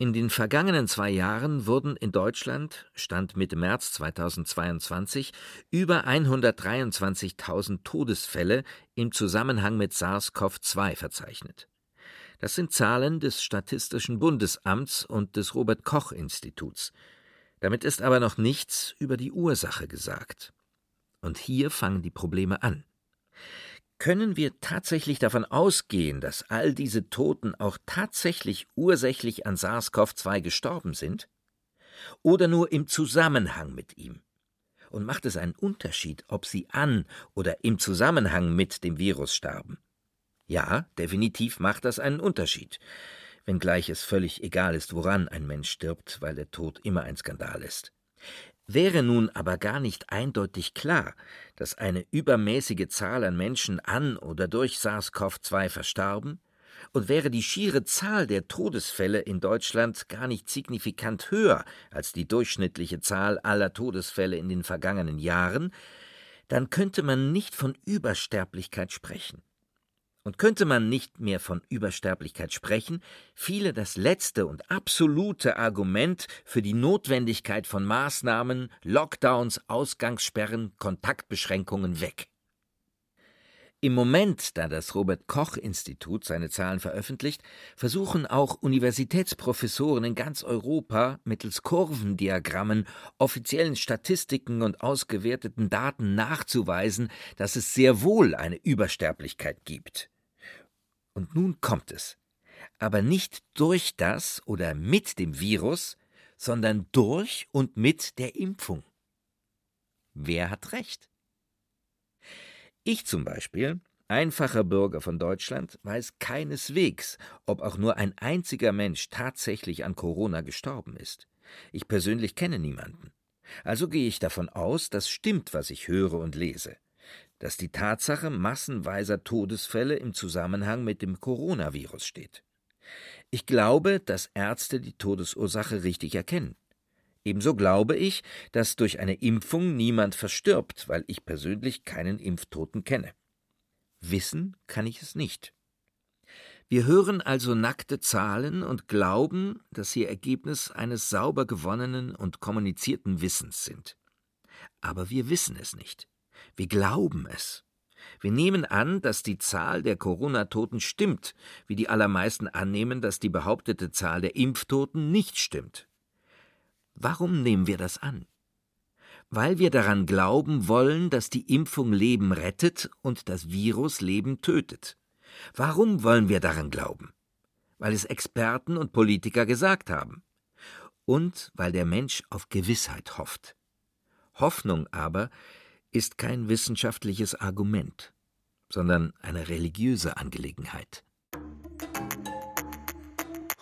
In den vergangenen zwei Jahren wurden in Deutschland, Stand Mitte März 2022, über 123.000 Todesfälle im Zusammenhang mit SARS-CoV-2 verzeichnet. Das sind Zahlen des Statistischen Bundesamts und des Robert Koch Instituts. Damit ist aber noch nichts über die Ursache gesagt. Und hier fangen die Probleme an. Können wir tatsächlich davon ausgehen, dass all diese Toten auch tatsächlich ursächlich an SARS-CoV-2 gestorben sind? Oder nur im Zusammenhang mit ihm? Und macht es einen Unterschied, ob sie an oder im Zusammenhang mit dem Virus starben? Ja, definitiv macht das einen Unterschied, wenngleich es völlig egal ist, woran ein Mensch stirbt, weil der Tod immer ein Skandal ist. Wäre nun aber gar nicht eindeutig klar, dass eine übermäßige Zahl an Menschen an oder durch SARS-CoV-2 verstarben, und wäre die schiere Zahl der Todesfälle in Deutschland gar nicht signifikant höher als die durchschnittliche Zahl aller Todesfälle in den vergangenen Jahren, dann könnte man nicht von Übersterblichkeit sprechen. Und könnte man nicht mehr von Übersterblichkeit sprechen, fiele das letzte und absolute Argument für die Notwendigkeit von Maßnahmen, Lockdowns, Ausgangssperren, Kontaktbeschränkungen weg. Im Moment, da das Robert Koch Institut seine Zahlen veröffentlicht, versuchen auch Universitätsprofessoren in ganz Europa mittels Kurvendiagrammen, offiziellen Statistiken und ausgewerteten Daten nachzuweisen, dass es sehr wohl eine Übersterblichkeit gibt. Und nun kommt es. Aber nicht durch das oder mit dem Virus, sondern durch und mit der Impfung. Wer hat recht? Ich zum Beispiel, einfacher Bürger von Deutschland, weiß keineswegs, ob auch nur ein einziger Mensch tatsächlich an Corona gestorben ist. Ich persönlich kenne niemanden. Also gehe ich davon aus, dass stimmt, was ich höre und lese, dass die Tatsache massenweiser Todesfälle im Zusammenhang mit dem Coronavirus steht. Ich glaube, dass Ärzte die Todesursache richtig erkennen. Ebenso glaube ich, dass durch eine Impfung niemand verstirbt, weil ich persönlich keinen Impftoten kenne. Wissen kann ich es nicht. Wir hören also nackte Zahlen und glauben, dass sie Ergebnis eines sauber gewonnenen und kommunizierten Wissens sind. Aber wir wissen es nicht. Wir glauben es. Wir nehmen an, dass die Zahl der Corona-Toten stimmt, wie die allermeisten annehmen, dass die behauptete Zahl der Impftoten nicht stimmt. Warum nehmen wir das an? Weil wir daran glauben wollen, dass die Impfung Leben rettet und das Virus Leben tötet. Warum wollen wir daran glauben? Weil es Experten und Politiker gesagt haben. Und weil der Mensch auf Gewissheit hofft. Hoffnung aber ist kein wissenschaftliches Argument, sondern eine religiöse Angelegenheit.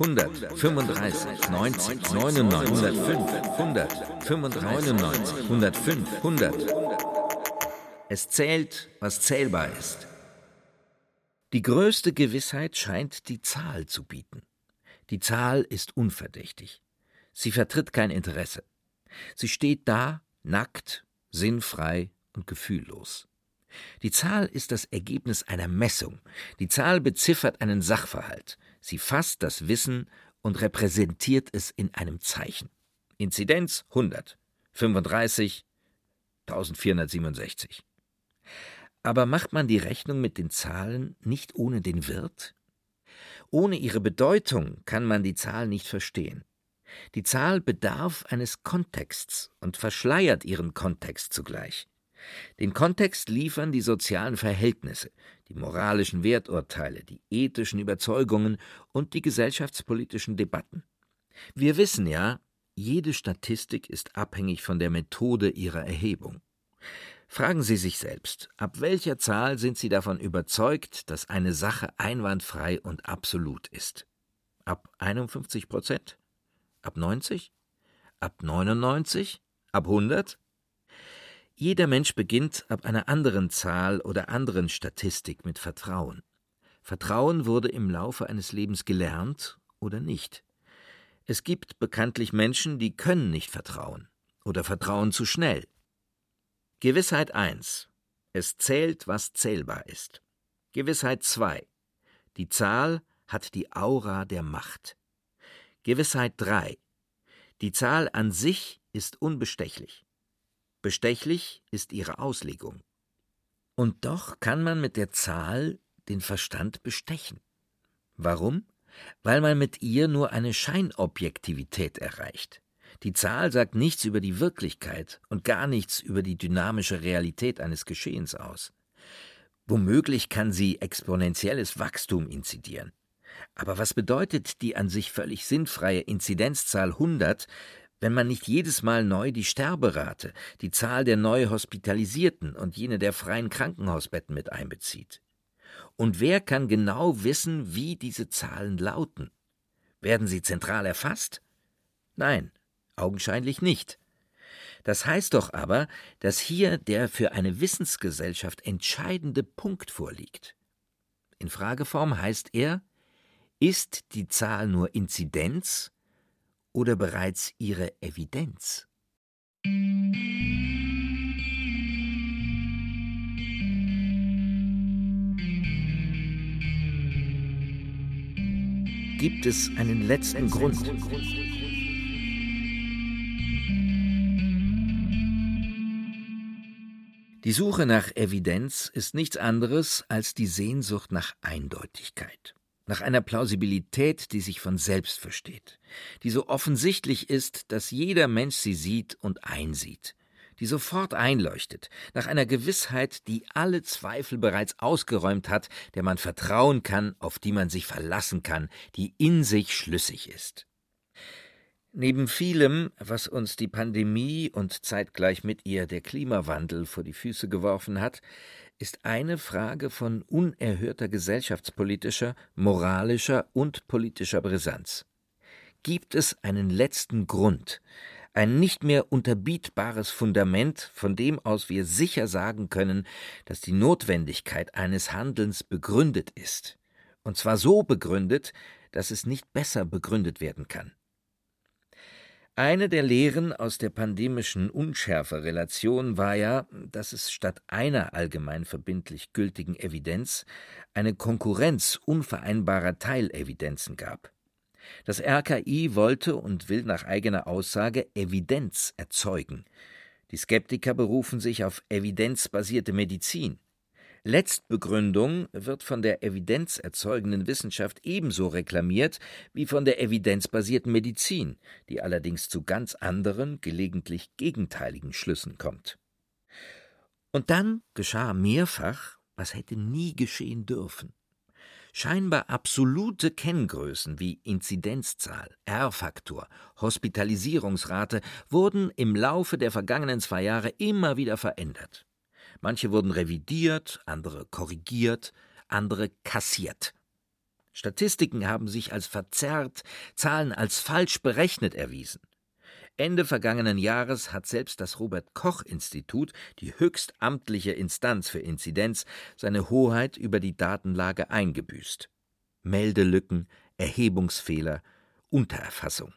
100, 35, 90, 99, 105, 100, 95, 99, 105, 100. Es zählt, was zählbar ist. Die größte Gewissheit scheint die Zahl zu bieten. Die Zahl ist unverdächtig. Sie vertritt kein Interesse. Sie steht da, nackt, sinnfrei und gefühllos. Die Zahl ist das Ergebnis einer Messung. Die Zahl beziffert einen Sachverhalt. Sie fasst das Wissen und repräsentiert es in einem Zeichen. Inzidenz 100, 35, 1467. Aber macht man die Rechnung mit den Zahlen nicht ohne den Wirt? Ohne ihre Bedeutung kann man die Zahl nicht verstehen. Die Zahl bedarf eines Kontexts und verschleiert ihren Kontext zugleich. Den Kontext liefern die sozialen Verhältnisse, die moralischen Werturteile, die ethischen Überzeugungen und die gesellschaftspolitischen Debatten. Wir wissen ja, jede Statistik ist abhängig von der Methode ihrer Erhebung. Fragen Sie sich selbst, ab welcher Zahl sind Sie davon überzeugt, dass eine Sache einwandfrei und absolut ist? Ab 51 Prozent? Ab 90? Ab 99? Ab 100? Jeder Mensch beginnt ab einer anderen Zahl oder anderen Statistik mit Vertrauen. Vertrauen wurde im Laufe eines Lebens gelernt oder nicht. Es gibt bekanntlich Menschen, die können nicht vertrauen oder vertrauen zu schnell. Gewissheit 1. Es zählt, was zählbar ist. Gewissheit 2. Die Zahl hat die Aura der Macht. Gewissheit 3. Die Zahl an sich ist unbestechlich. Bestechlich ist ihre Auslegung. Und doch kann man mit der Zahl den Verstand bestechen. Warum? Weil man mit ihr nur eine Scheinobjektivität erreicht. Die Zahl sagt nichts über die Wirklichkeit und gar nichts über die dynamische Realität eines Geschehens aus. Womöglich kann sie exponentielles Wachstum inzidieren. Aber was bedeutet die an sich völlig sinnfreie Inzidenzzahl 100, wenn man nicht jedes Mal neu die Sterberate, die Zahl der neu Hospitalisierten und jene der freien Krankenhausbetten mit einbezieht. Und wer kann genau wissen, wie diese Zahlen lauten? Werden sie zentral erfasst? Nein, augenscheinlich nicht. Das heißt doch aber, dass hier der für eine Wissensgesellschaft entscheidende Punkt vorliegt. In Frageform heißt er, ist die Zahl nur Inzidenz oder bereits ihre Evidenz? Gibt es einen letzten Grund? Die Suche nach Evidenz ist nichts anderes als die Sehnsucht nach Eindeutigkeit, nach einer Plausibilität, die sich von selbst versteht, die so offensichtlich ist, dass jeder Mensch sie sieht und einsieht, die sofort einleuchtet, nach einer Gewissheit, die alle Zweifel bereits ausgeräumt hat, der man vertrauen kann, auf die man sich verlassen kann, die in sich schlüssig ist. Neben vielem, was uns die Pandemie und zeitgleich mit ihr der Klimawandel vor die Füße geworfen hat, ist eine Frage von unerhörter gesellschaftspolitischer, moralischer und politischer Brisanz. Gibt es einen letzten Grund, ein nicht mehr unterbietbares Fundament, von dem aus wir sicher sagen können, dass die Notwendigkeit eines Handelns begründet ist, und zwar so begründet, dass es nicht besser begründet werden kann. Eine der Lehren aus der pandemischen Unschärferelation war ja, dass es statt einer allgemein verbindlich gültigen Evidenz eine Konkurrenz unvereinbarer Teilevidenzen gab. Das RKI wollte und will nach eigener Aussage Evidenz erzeugen. Die Skeptiker berufen sich auf evidenzbasierte Medizin. Letztbegründung wird von der evidenzerzeugenden Wissenschaft ebenso reklamiert wie von der evidenzbasierten Medizin, die allerdings zu ganz anderen, gelegentlich gegenteiligen Schlüssen kommt. Und dann geschah mehrfach, was hätte nie geschehen dürfen. Scheinbar absolute Kenngrößen wie Inzidenzzahl, R-Faktor, Hospitalisierungsrate wurden im Laufe der vergangenen zwei Jahre immer wieder verändert. Manche wurden revidiert, andere korrigiert, andere kassiert. Statistiken haben sich als verzerrt, Zahlen als falsch berechnet erwiesen. Ende vergangenen Jahres hat selbst das Robert Koch Institut, die höchstamtliche Instanz für Inzidenz, seine Hoheit über die Datenlage eingebüßt. Meldelücken, Erhebungsfehler, Untererfassung.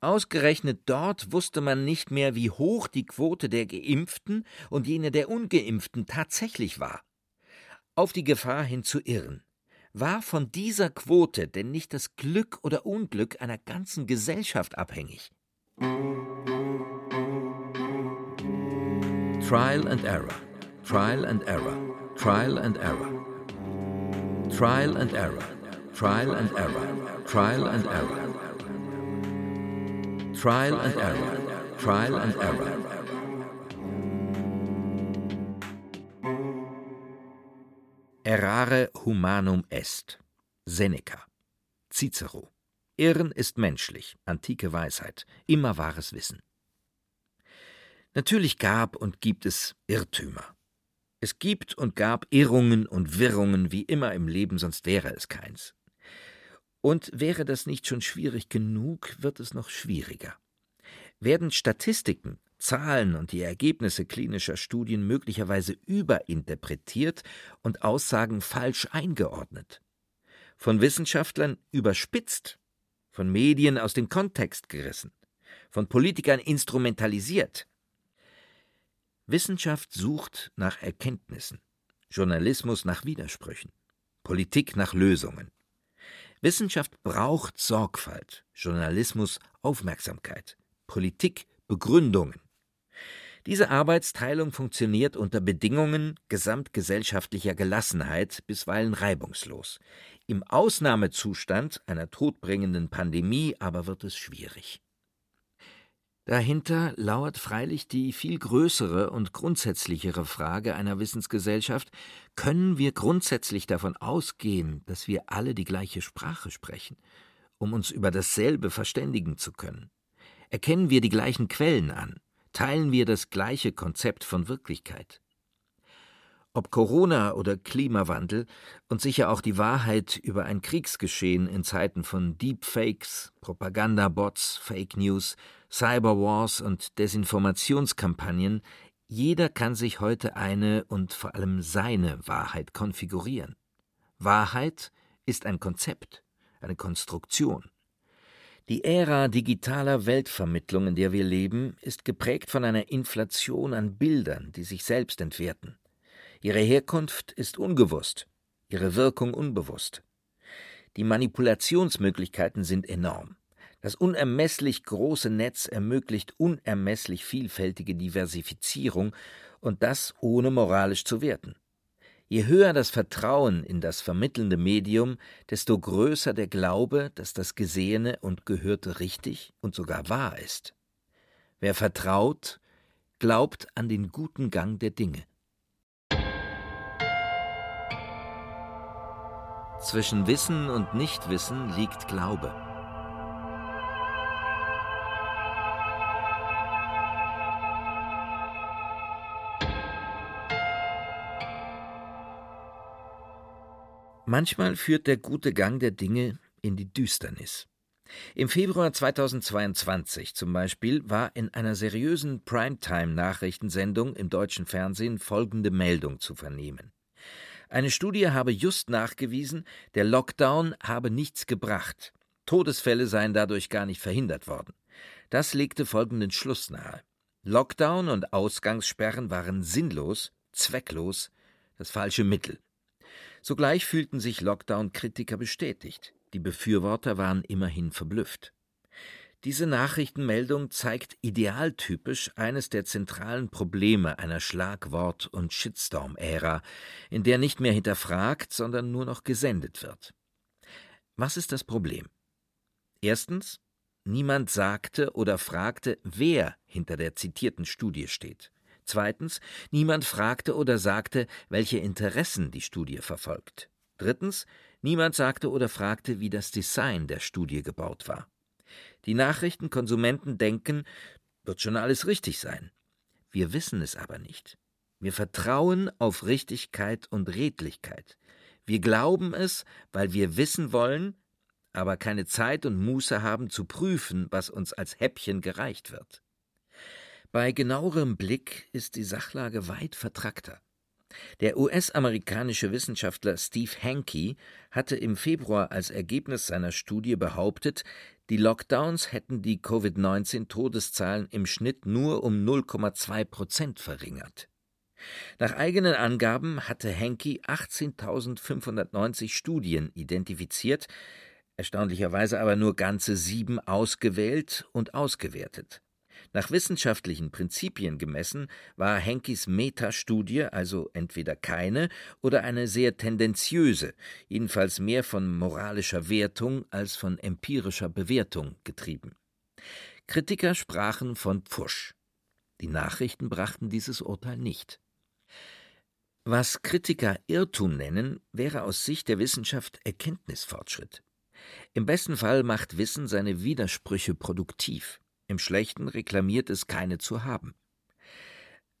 Ausgerechnet dort wusste man nicht mehr, wie hoch die Quote der Geimpften und jene der Ungeimpften tatsächlich war. Auf die Gefahr hin zu irren. War von dieser Quote denn nicht das Glück oder Unglück einer ganzen Gesellschaft abhängig? Trial and Error, Trial and Error, Trial and Error, Trial and Error, Trial and Error, Trial and Error. Trial and Error. Trial and Error. Errare humanum est. Seneca. Cicero. Irren ist menschlich, antike Weisheit, immer wahres Wissen. Natürlich gab und gibt es Irrtümer. Es gibt und gab Irrungen und Wirrungen wie immer im Leben, sonst wäre es keins. Und wäre das nicht schon schwierig genug, wird es noch schwieriger. Werden Statistiken, Zahlen und die Ergebnisse klinischer Studien möglicherweise überinterpretiert und Aussagen falsch eingeordnet, von Wissenschaftlern überspitzt, von Medien aus dem Kontext gerissen, von Politikern instrumentalisiert. Wissenschaft sucht nach Erkenntnissen, Journalismus nach Widersprüchen, Politik nach Lösungen. Wissenschaft braucht Sorgfalt, Journalismus Aufmerksamkeit, Politik Begründungen. Diese Arbeitsteilung funktioniert unter Bedingungen gesamtgesellschaftlicher Gelassenheit bisweilen reibungslos. Im Ausnahmezustand einer todbringenden Pandemie aber wird es schwierig. Dahinter lauert freilich die viel größere und grundsätzlichere Frage einer Wissensgesellschaft, können wir grundsätzlich davon ausgehen, dass wir alle die gleiche Sprache sprechen, um uns über dasselbe verständigen zu können? Erkennen wir die gleichen Quellen an? Teilen wir das gleiche Konzept von Wirklichkeit? Ob Corona oder Klimawandel und sicher auch die Wahrheit über ein Kriegsgeschehen in Zeiten von Deepfakes, Propagandabots, Fake News, Cyberwars und Desinformationskampagnen, jeder kann sich heute eine und vor allem seine Wahrheit konfigurieren. Wahrheit ist ein Konzept, eine Konstruktion. Die Ära digitaler Weltvermittlung, in der wir leben, ist geprägt von einer Inflation an Bildern, die sich selbst entwerten. Ihre Herkunft ist ungewusst, ihre Wirkung unbewusst. Die Manipulationsmöglichkeiten sind enorm. Das unermesslich große Netz ermöglicht unermesslich vielfältige Diversifizierung und das ohne moralisch zu werten. Je höher das Vertrauen in das vermittelnde Medium, desto größer der Glaube, dass das Gesehene und Gehörte richtig und sogar wahr ist. Wer vertraut, glaubt an den guten Gang der Dinge. Zwischen Wissen und Nichtwissen liegt Glaube. Manchmal führt der gute Gang der Dinge in die Düsternis. Im Februar 2022 zum Beispiel war in einer seriösen Primetime-Nachrichtensendung im deutschen Fernsehen folgende Meldung zu vernehmen. Eine Studie habe just nachgewiesen, der Lockdown habe nichts gebracht. Todesfälle seien dadurch gar nicht verhindert worden. Das legte folgenden Schluss nahe. Lockdown und Ausgangssperren waren sinnlos, zwecklos, das falsche Mittel. Sogleich fühlten sich Lockdown-Kritiker bestätigt. Die Befürworter waren immerhin verblüfft. Diese Nachrichtenmeldung zeigt idealtypisch eines der zentralen Probleme einer Schlagwort- und Shitstorm-Ära, in der nicht mehr hinterfragt, sondern nur noch gesendet wird. Was ist das Problem? Erstens, niemand sagte oder fragte, wer hinter der zitierten Studie steht. Zweitens, niemand fragte oder sagte, welche Interessen die Studie verfolgt. Drittens, niemand sagte oder fragte, wie das Design der Studie gebaut war. Die Nachrichtenkonsumenten denken, wird schon alles richtig sein. Wir wissen es aber nicht. Wir vertrauen auf Richtigkeit und Redlichkeit. Wir glauben es, weil wir wissen wollen, aber keine Zeit und Muße haben zu prüfen, was uns als Häppchen gereicht wird. Bei genauerem Blick ist die Sachlage weit vertrackter. Der US-amerikanische Wissenschaftler Steve Hanke hatte im Februar als Ergebnis seiner Studie behauptet, die Lockdowns hätten die Covid-19-Todeszahlen im Schnitt nur um 0,2 Prozent verringert. Nach eigenen Angaben hatte Henke 18.590 Studien identifiziert, erstaunlicherweise aber nur ganze sieben ausgewählt und ausgewertet. Nach wissenschaftlichen Prinzipien gemessen war Henkis Metastudie also entweder keine oder eine sehr tendenziöse, jedenfalls mehr von moralischer Wertung als von empirischer Bewertung getrieben. Kritiker sprachen von Pfusch. Die Nachrichten brachten dieses Urteil nicht. Was Kritiker Irrtum nennen, wäre aus Sicht der Wissenschaft Erkenntnisfortschritt. Im besten Fall macht Wissen seine Widersprüche produktiv. Im Schlechten reklamiert es keine zu haben.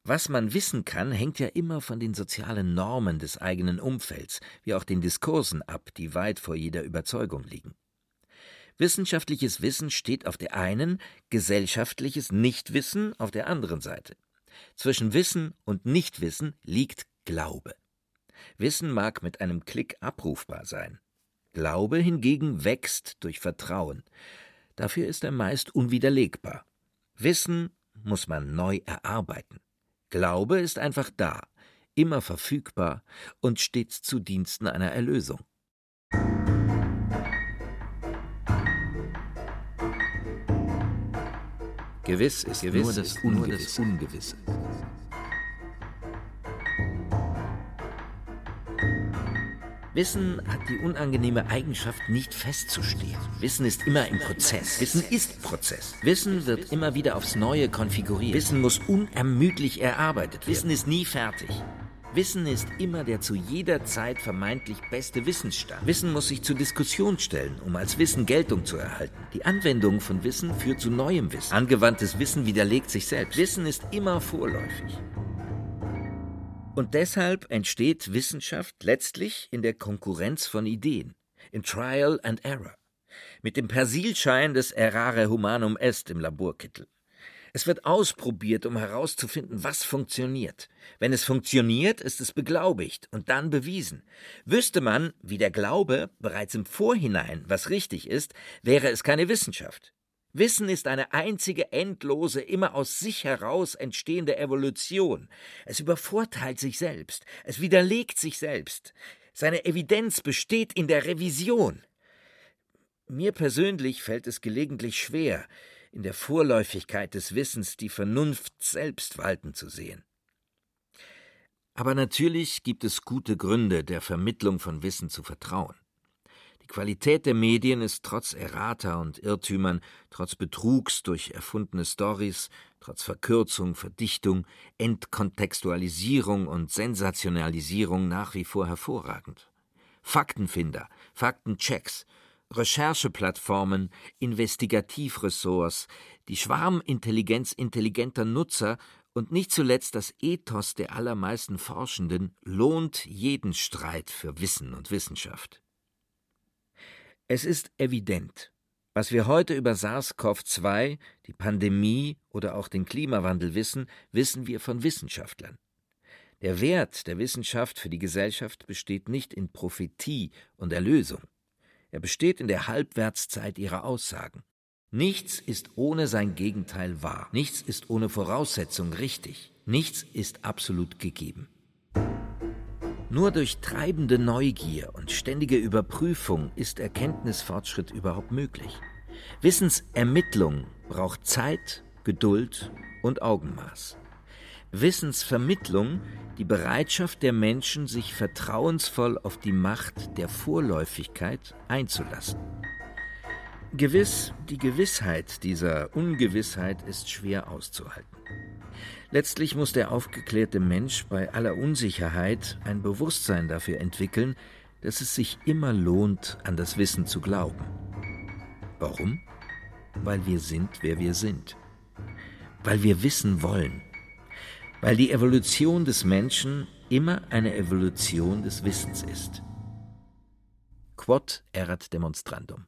Was man wissen kann, hängt ja immer von den sozialen Normen des eigenen Umfelds, wie auch den Diskursen ab, die weit vor jeder Überzeugung liegen. Wissenschaftliches Wissen steht auf der einen, gesellschaftliches Nichtwissen auf der anderen Seite. Zwischen Wissen und Nichtwissen liegt Glaube. Wissen mag mit einem Klick abrufbar sein. Glaube hingegen wächst durch Vertrauen, Dafür ist er meist unwiderlegbar. Wissen muss man neu erarbeiten. Glaube ist einfach da, immer verfügbar und stets zu Diensten einer Erlösung. Gewiss ist Gewiss nur das Ungewisse. Nur das Ungewisse. Wissen hat die unangenehme Eigenschaft, nicht festzustehen. Wissen ist immer im Prozess. Wissen ist Prozess. Wissen wird immer wieder aufs Neue konfiguriert. Wissen muss unermüdlich erarbeitet werden. Wissen ist nie fertig. Wissen ist immer der zu jeder Zeit vermeintlich beste Wissensstand. Wissen muss sich zur Diskussion stellen, um als Wissen Geltung zu erhalten. Die Anwendung von Wissen führt zu neuem Wissen. Angewandtes Wissen widerlegt sich selbst. Wissen ist immer vorläufig. Und deshalb entsteht Wissenschaft letztlich in der Konkurrenz von Ideen, in Trial and Error, mit dem Persilschein des Errare humanum est im Laborkittel. Es wird ausprobiert, um herauszufinden, was funktioniert. Wenn es funktioniert, ist es beglaubigt und dann bewiesen. Wüsste man, wie der Glaube, bereits im Vorhinein, was richtig ist, wäre es keine Wissenschaft. Wissen ist eine einzige endlose, immer aus sich heraus entstehende Evolution. Es übervorteilt sich selbst, es widerlegt sich selbst. Seine Evidenz besteht in der Revision. Mir persönlich fällt es gelegentlich schwer, in der Vorläufigkeit des Wissens die Vernunft selbst walten zu sehen. Aber natürlich gibt es gute Gründe, der Vermittlung von Wissen zu vertrauen. Die Qualität der Medien ist trotz Errata und Irrtümern, trotz Betrugs durch erfundene Stories, trotz Verkürzung, Verdichtung, Entkontextualisierung und Sensationalisierung nach wie vor hervorragend. Faktenfinder, Faktenchecks, Rechercheplattformen, Investigativressorts, die Schwarmintelligenz intelligenter Nutzer und nicht zuletzt das Ethos der allermeisten Forschenden lohnt jeden Streit für Wissen und Wissenschaft. Es ist evident, was wir heute über SARS-CoV-2, die Pandemie oder auch den Klimawandel wissen, wissen wir von Wissenschaftlern. Der Wert der Wissenschaft für die Gesellschaft besteht nicht in Prophetie und Erlösung. Er besteht in der Halbwertszeit ihrer Aussagen. Nichts ist ohne sein Gegenteil wahr. Nichts ist ohne Voraussetzung richtig. Nichts ist absolut gegeben. Nur durch treibende Neugier und ständige Überprüfung ist Erkenntnisfortschritt überhaupt möglich. Wissensermittlung braucht Zeit, Geduld und Augenmaß. Wissensvermittlung die Bereitschaft der Menschen, sich vertrauensvoll auf die Macht der Vorläufigkeit einzulassen. Gewiss, die Gewissheit dieser Ungewissheit ist schwer auszuhalten. Letztlich muss der aufgeklärte Mensch bei aller Unsicherheit ein Bewusstsein dafür entwickeln, dass es sich immer lohnt, an das Wissen zu glauben. Warum? Weil wir sind, wer wir sind. Weil wir wissen wollen weil die Evolution des Menschen immer eine Evolution des Wissens ist. Quod erat demonstrandum.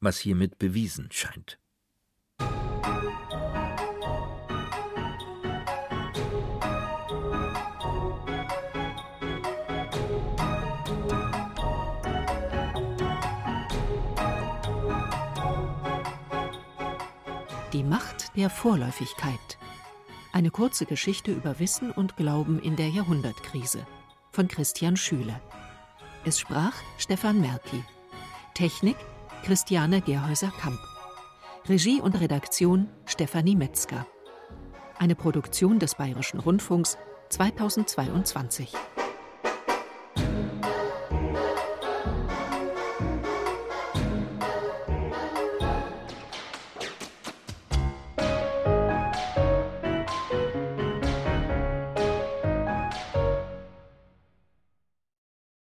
Was hiermit bewiesen scheint. Die Macht der Vorläufigkeit. Eine kurze Geschichte über Wissen und Glauben in der Jahrhundertkrise von Christian Schüle. Es sprach Stefan Merki. Technik Christiane Gerhäuser-Kamp. Regie und Redaktion Stefanie Metzger. Eine Produktion des Bayerischen Rundfunks 2022.